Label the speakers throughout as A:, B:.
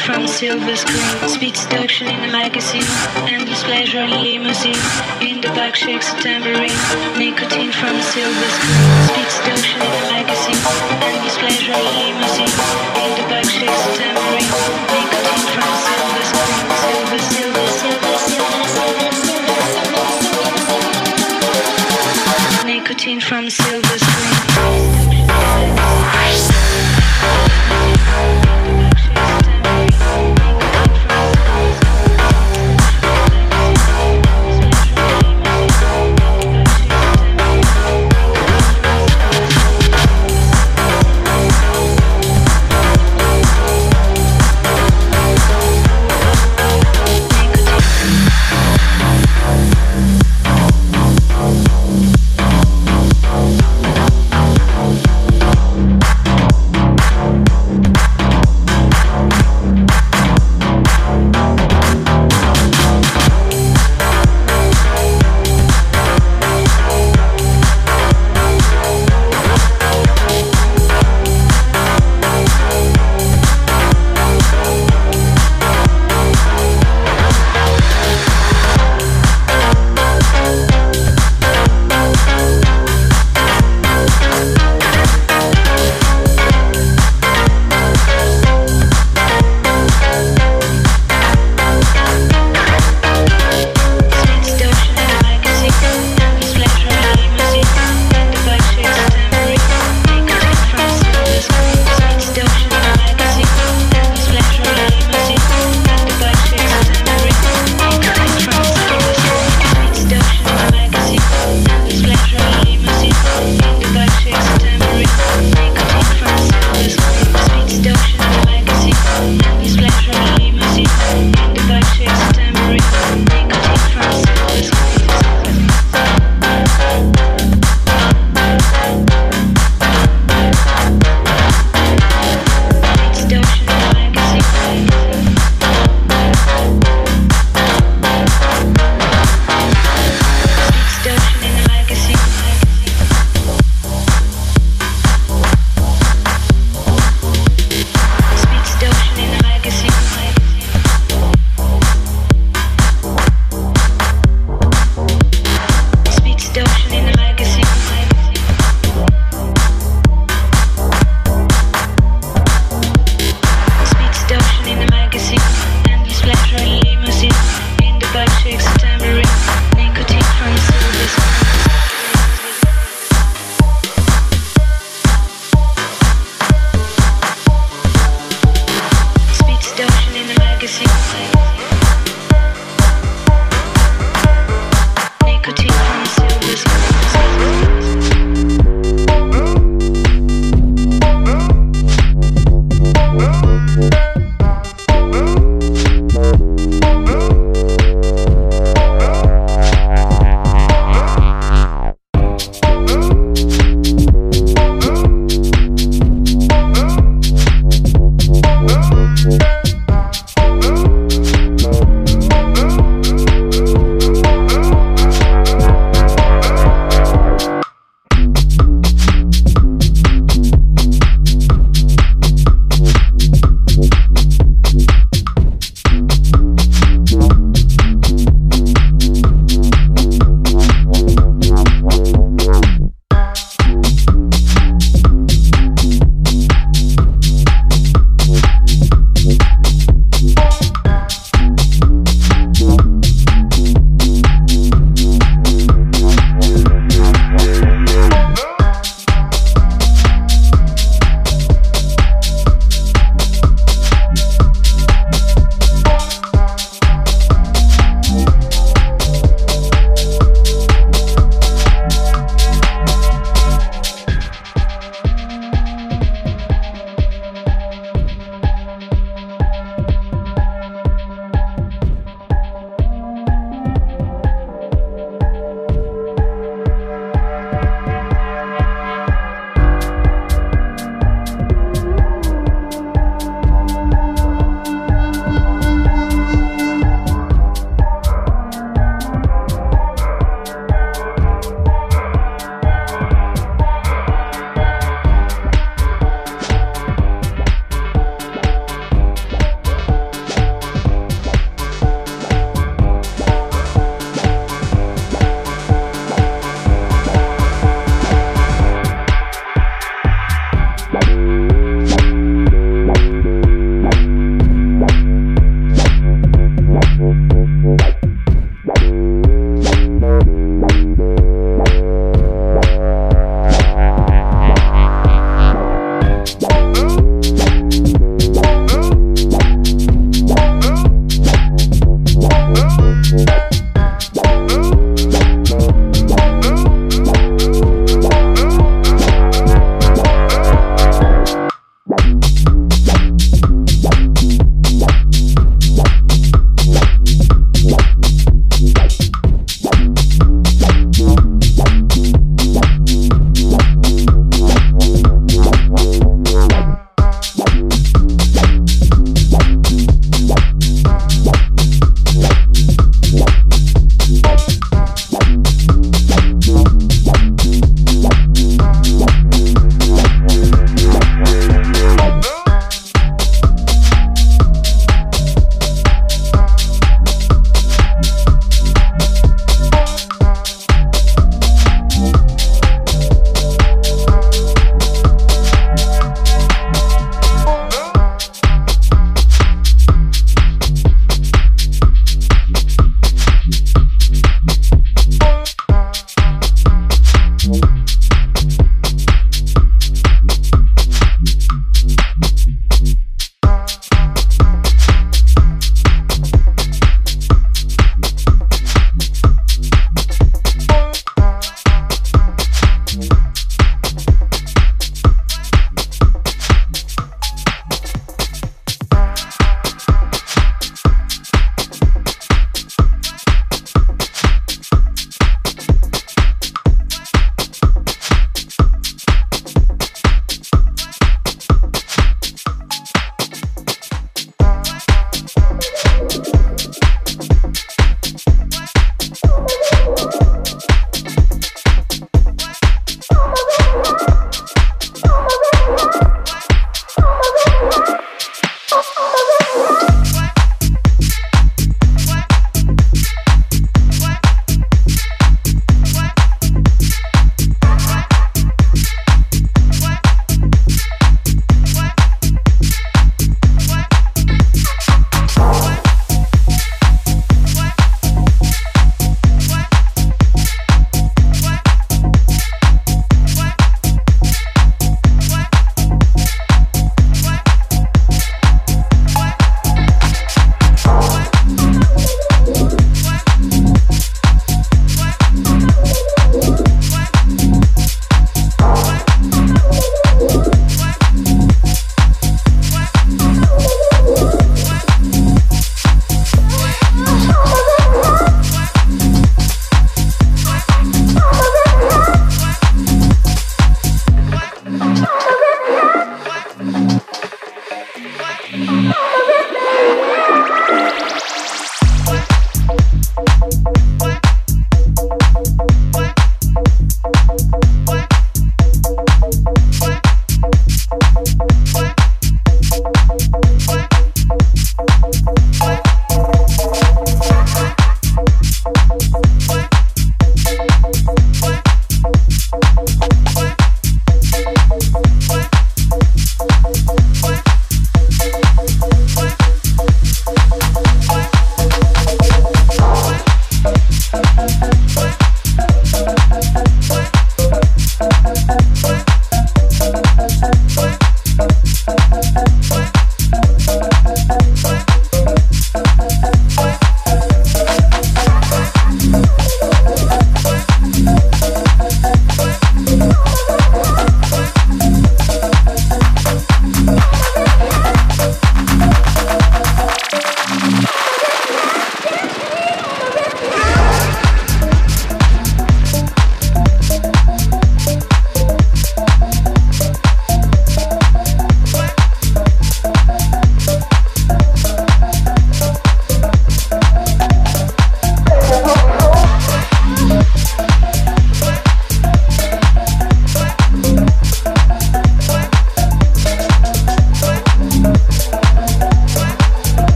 A: From silver screen. Speed seduction in the magazine, endless pleasure in limousine. In the back shakes a tambourine, nicotine from silver screen. Speed seduction in the magazine, endless pleasure in limousine. In the back shakes a tambourine, nicotine from silver screen. Silver, silver, silver, silver, silver, silver. Nicotine from silver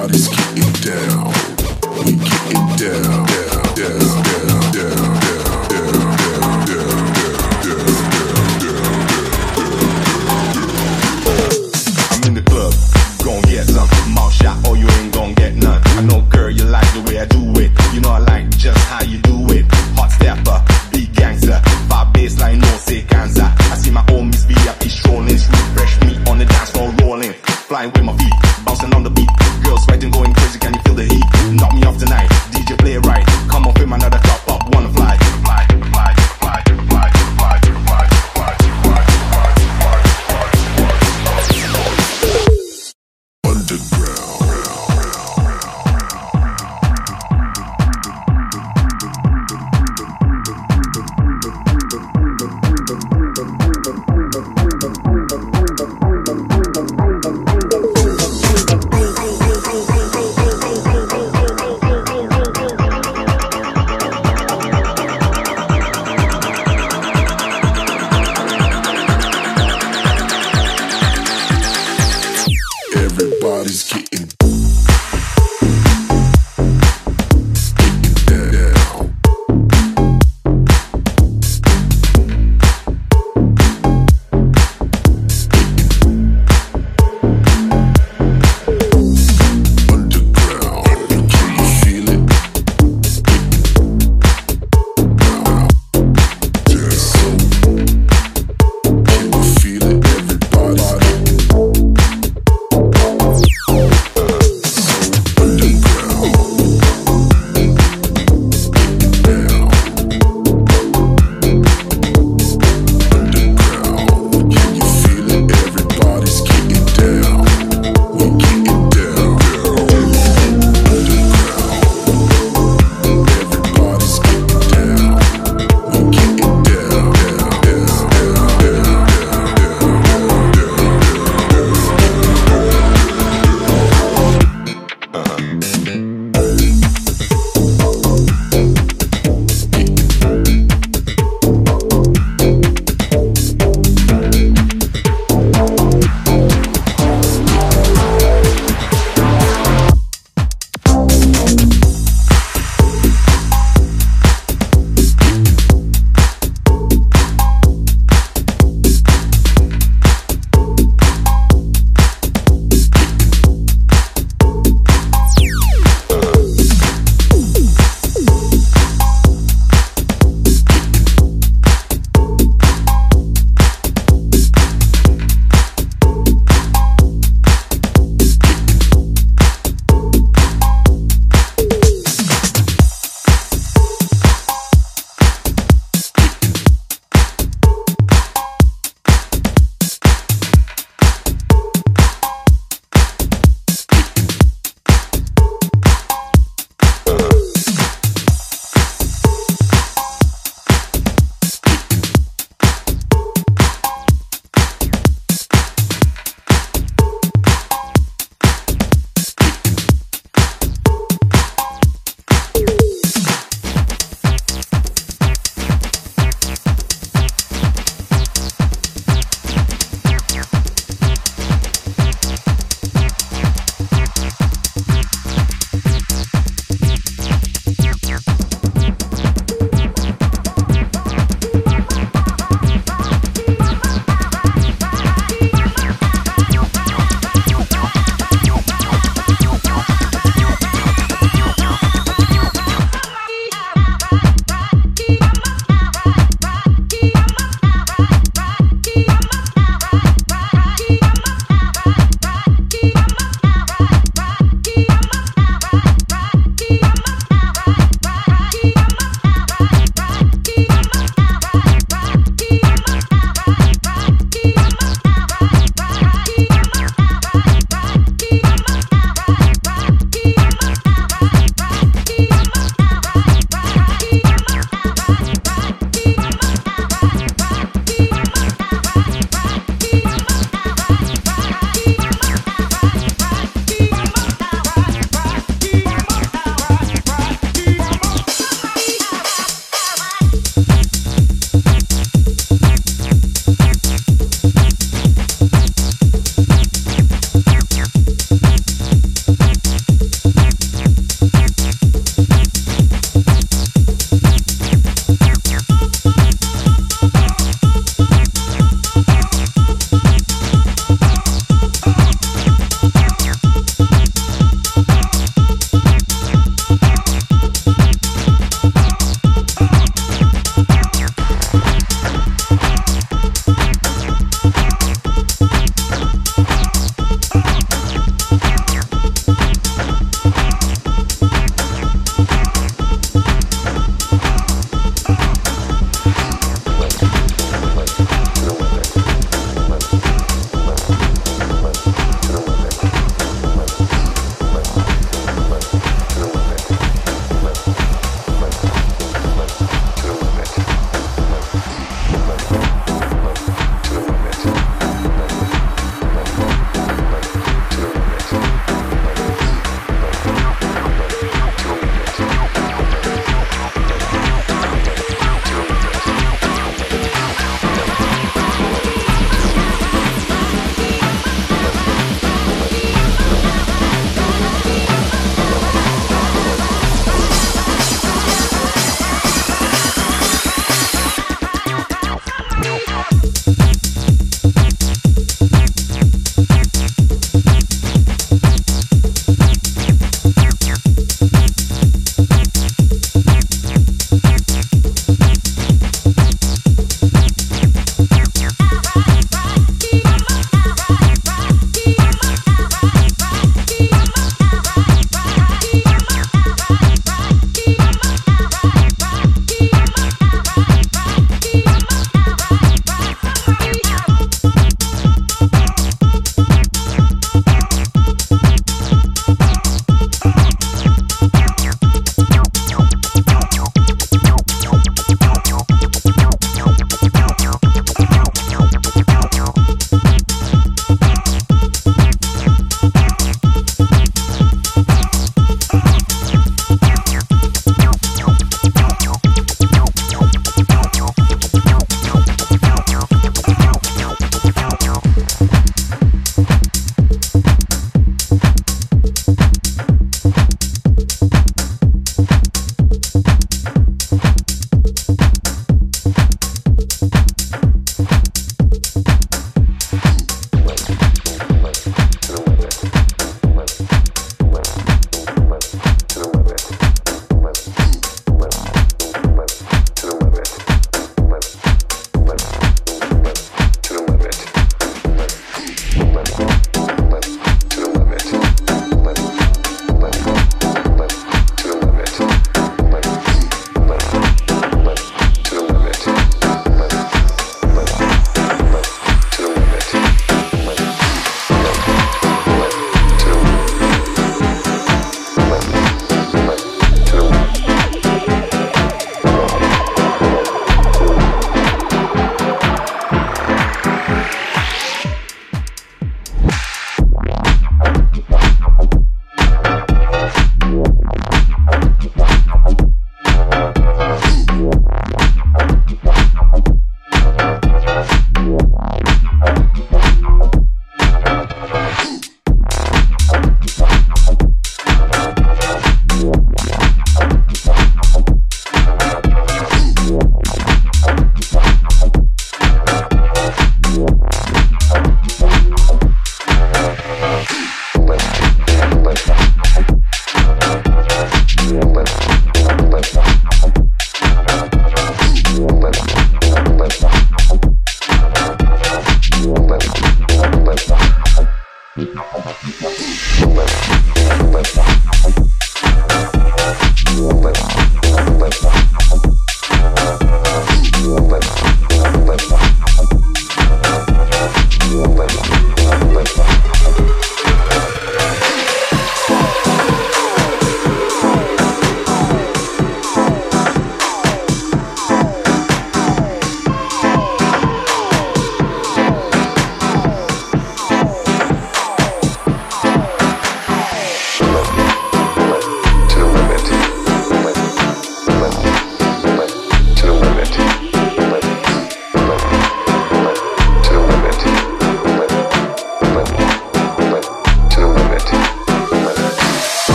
B: all this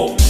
B: Oh.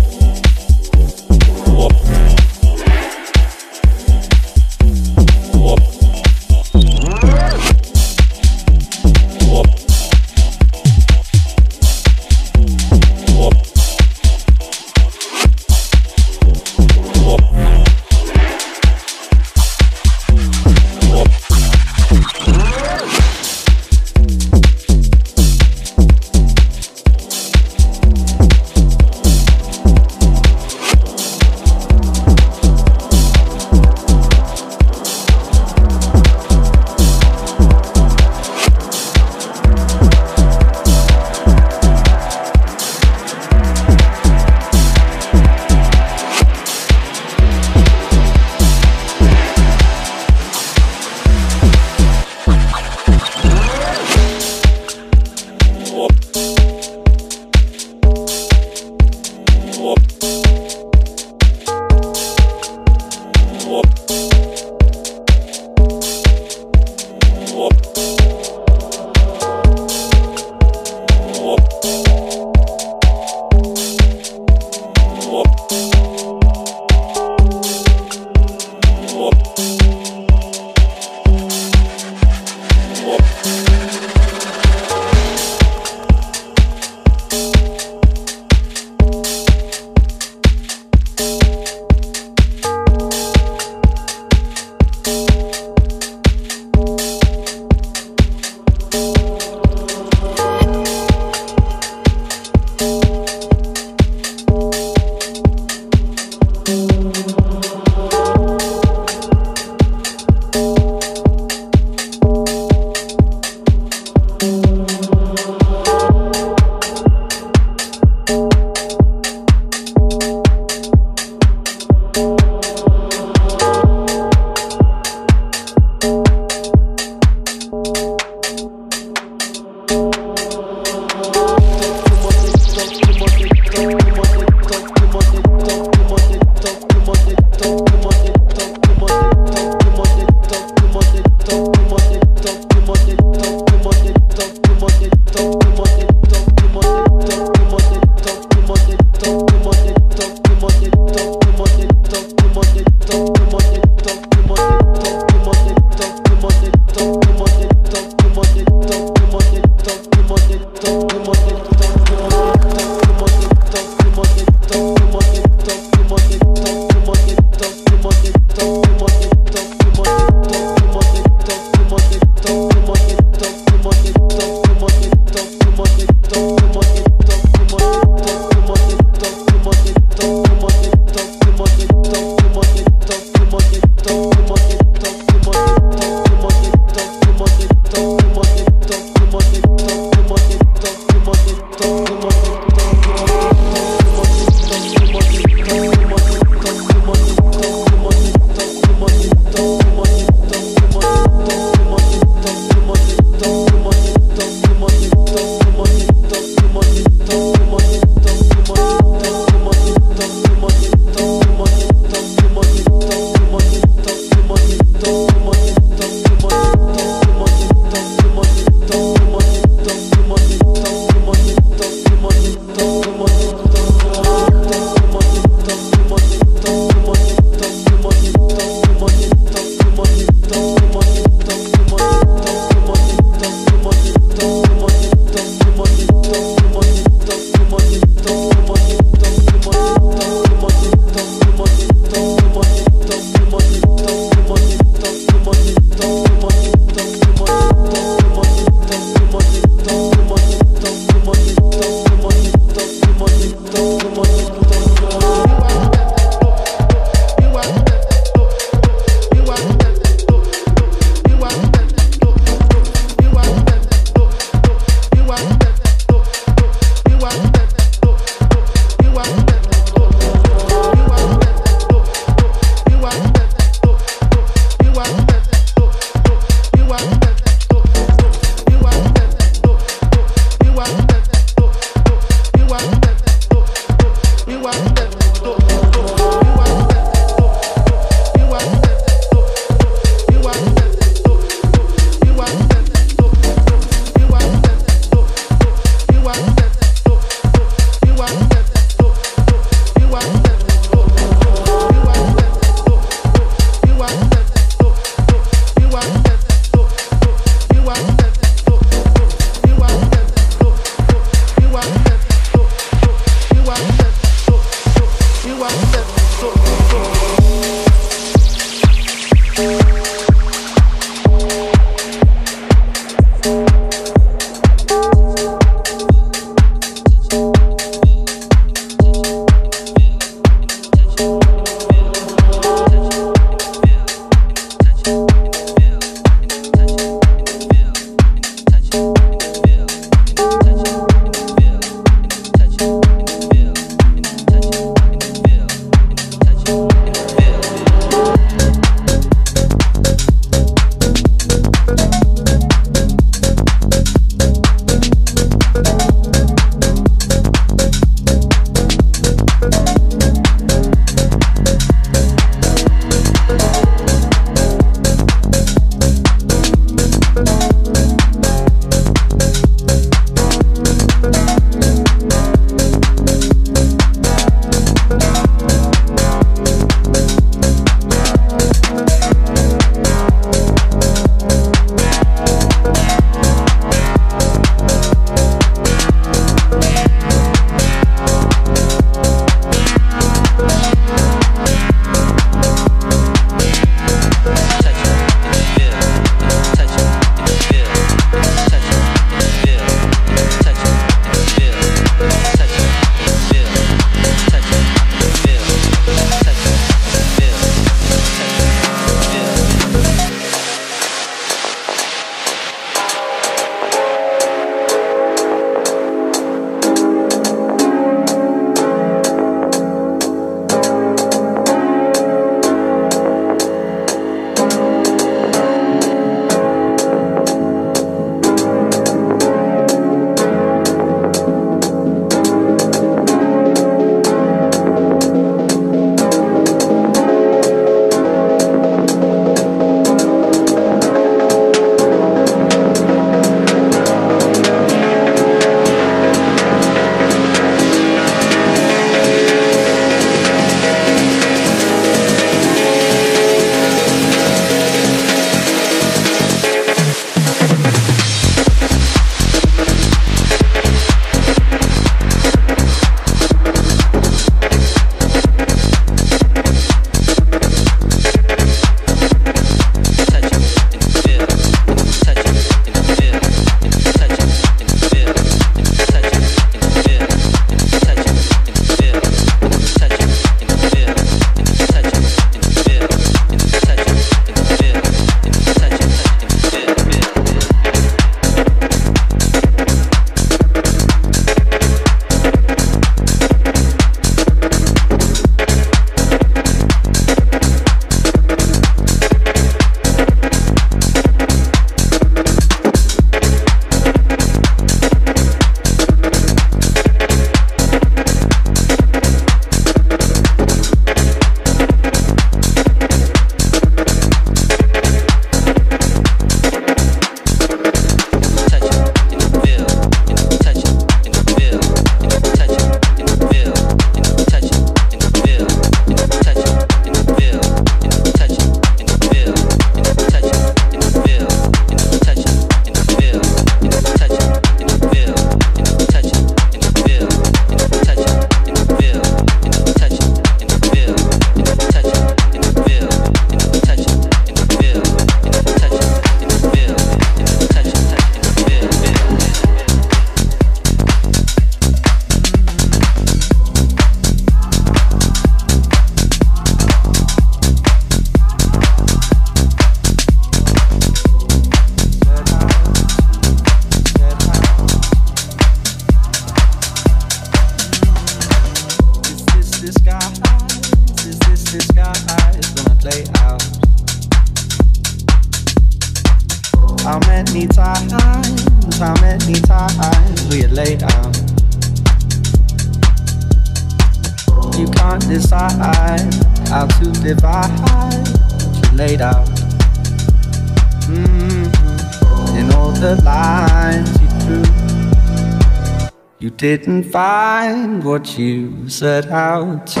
B: Didn't find what you set out to,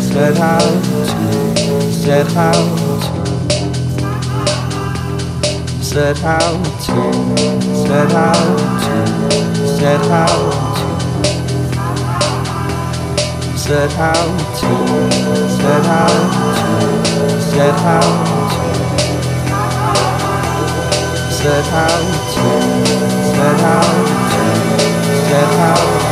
B: set out to, set out to. Set out to, set out to, set out to set out to, set out to, set out to, set out set out that house.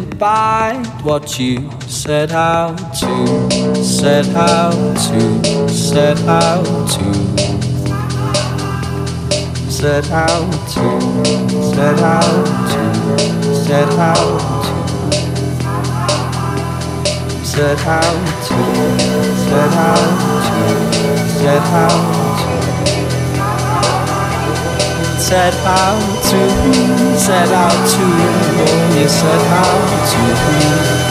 B: bite what you set out to, set out to, set out to, set out to, set out to, set out to, set out to, set out to, set out to. Set out to, set out to, oh, you set out to.